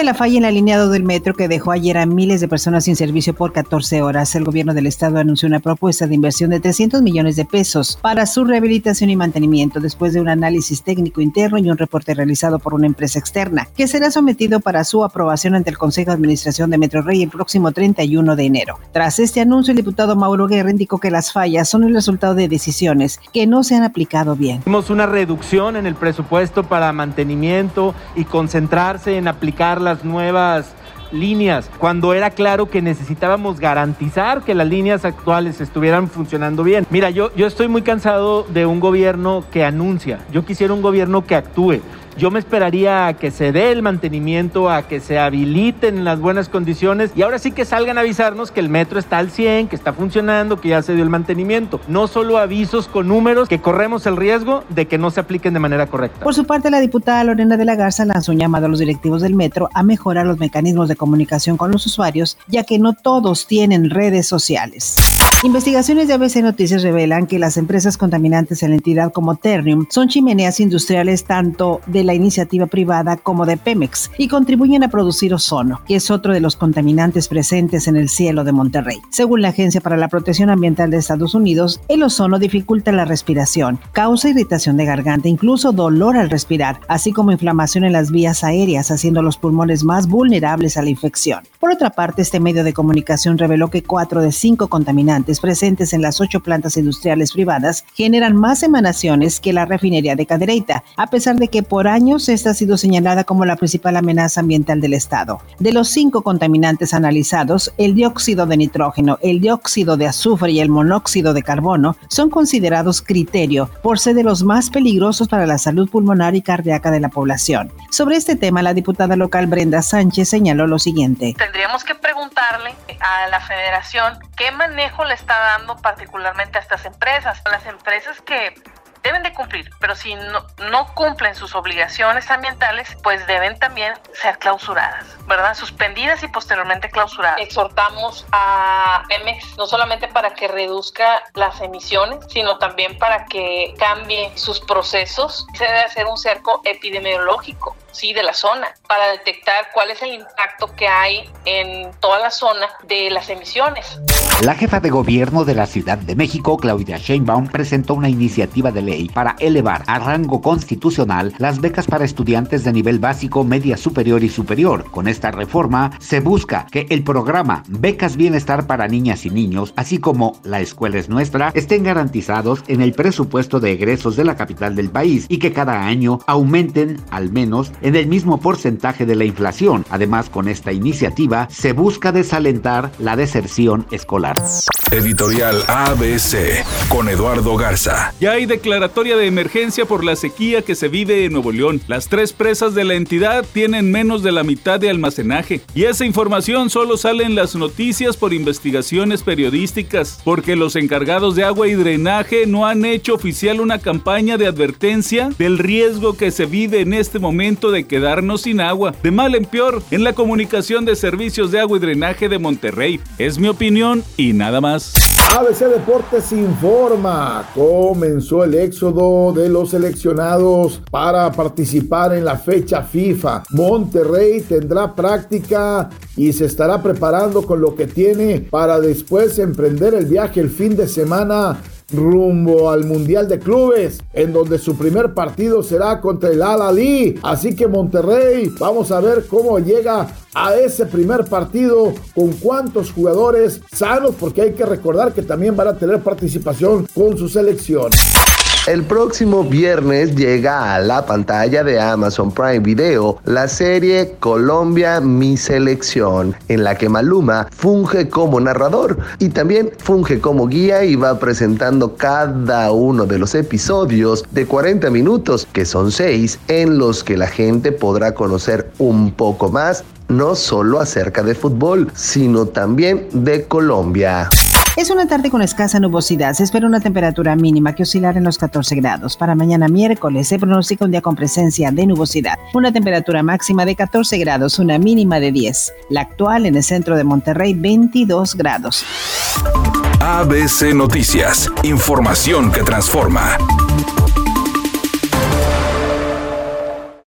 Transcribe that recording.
De la falla en el alineado del metro que dejó ayer a miles de personas sin servicio por 14 horas, el gobierno del estado anunció una propuesta de inversión de 300 millones de pesos para su rehabilitación y mantenimiento después de un análisis técnico interno y un reporte realizado por una empresa externa, que será sometido para su aprobación ante el Consejo de Administración de Metro Rey el próximo 31 de enero. Tras este anuncio, el diputado Mauro Guerra indicó que las fallas son el resultado de decisiones que no se han aplicado bien. Tenemos una reducción en el presupuesto para mantenimiento y concentrarse en aplicar las nuevas líneas, cuando era claro que necesitábamos garantizar que las líneas actuales estuvieran funcionando bien. Mira, yo, yo estoy muy cansado de un gobierno que anuncia, yo quisiera un gobierno que actúe. Yo me esperaría a que se dé el mantenimiento, a que se habiliten las buenas condiciones y ahora sí que salgan a avisarnos que el metro está al 100, que está funcionando, que ya se dio el mantenimiento. No solo avisos con números que corremos el riesgo de que no se apliquen de manera correcta. Por su parte, la diputada Lorena de la Garza lanzó un llamado a los directivos del metro a mejorar los mecanismos de comunicación con los usuarios, ya que no todos tienen redes sociales. Investigaciones de ABC Noticias revelan que las empresas contaminantes en la entidad como Ternium son chimeneas industriales tanto de la iniciativa privada como de Pemex y contribuyen a producir ozono, que es otro de los contaminantes presentes en el cielo de Monterrey. Según la Agencia para la Protección Ambiental de Estados Unidos, el ozono dificulta la respiración, causa irritación de garganta, incluso dolor al respirar, así como inflamación en las vías aéreas, haciendo los pulmones más vulnerables a la infección. Por otra parte, este medio de comunicación reveló que cuatro de cinco contaminantes presentes en las ocho plantas industriales privadas generan más emanaciones que la refinería de Cadereyta, a pesar de que por años esta ha sido señalada como la principal amenaza ambiental del Estado. De los cinco contaminantes analizados, el dióxido de nitrógeno, el dióxido de azufre y el monóxido de carbono son considerados criterio por ser de los más peligrosos para la salud pulmonar y cardíaca de la población. Sobre este tema, la diputada local Brenda Sánchez señaló lo siguiente. Tendríamos que preguntarle a la federación qué manejo le está dando particularmente a estas empresas. Las empresas que deben de cumplir, pero si no, no, cumplen sus obligaciones ambientales, pues deben también ser clausuradas, ¿verdad? Suspendidas y posteriormente clausuradas. Exhortamos a Pemex no solamente para que reduzca las emisiones, sino también para que cambie sus procesos. Se debe hacer un cerco epidemiológico sí, de la zona, para detectar cuál es el impacto que hay en toda la zona de las emisiones. La jefa de gobierno de la Ciudad de México, Claudia Sheinbaum, presentó una iniciativa de ley para elevar a rango constitucional las becas para estudiantes de nivel básico, media superior y superior. Con esta reforma se busca que el programa Becas Bienestar para Niñas y Niños, así como La Escuela es Nuestra, estén garantizados en el presupuesto de egresos de la capital del país y que cada año aumenten al menos en el mismo porcentaje de la inflación. Además, con esta iniciativa se busca desalentar la deserción escolar. Editorial ABC con Eduardo Garza. Ya hay declaratoria de emergencia por la sequía que se vive en Nuevo León. Las tres presas de la entidad tienen menos de la mitad de almacenaje y esa información solo sale en las noticias por investigaciones periodísticas, porque los encargados de agua y drenaje no han hecho oficial una campaña de advertencia del riesgo que se vive en este momento de quedarnos sin agua, de mal en peor, en la comunicación de servicios de agua y drenaje de Monterrey. Es mi opinión y nada más. ABC Deportes informa, comenzó el éxodo de los seleccionados para participar en la fecha FIFA. Monterrey tendrá práctica y se estará preparando con lo que tiene para después emprender el viaje el fin de semana rumbo al Mundial de Clubes, en donde su primer partido será contra el Al Ali. Así que Monterrey, vamos a ver cómo llega a ese primer partido, con cuántos jugadores sanos, porque hay que recordar que también van a tener participación con su selección. El próximo viernes llega a la pantalla de Amazon Prime Video la serie Colombia Mi Selección, en la que Maluma funge como narrador y también funge como guía y va presentando cada uno de los episodios de 40 minutos, que son 6, en los que la gente podrá conocer un poco más no solo acerca de fútbol, sino también de Colombia. Es una tarde con escasa nubosidad. Se espera una temperatura mínima que oscilará en los 14 grados. Para mañana miércoles se pronostica un día con presencia de nubosidad. Una temperatura máxima de 14 grados, una mínima de 10. La actual en el centro de Monterrey, 22 grados. ABC Noticias. Información que transforma.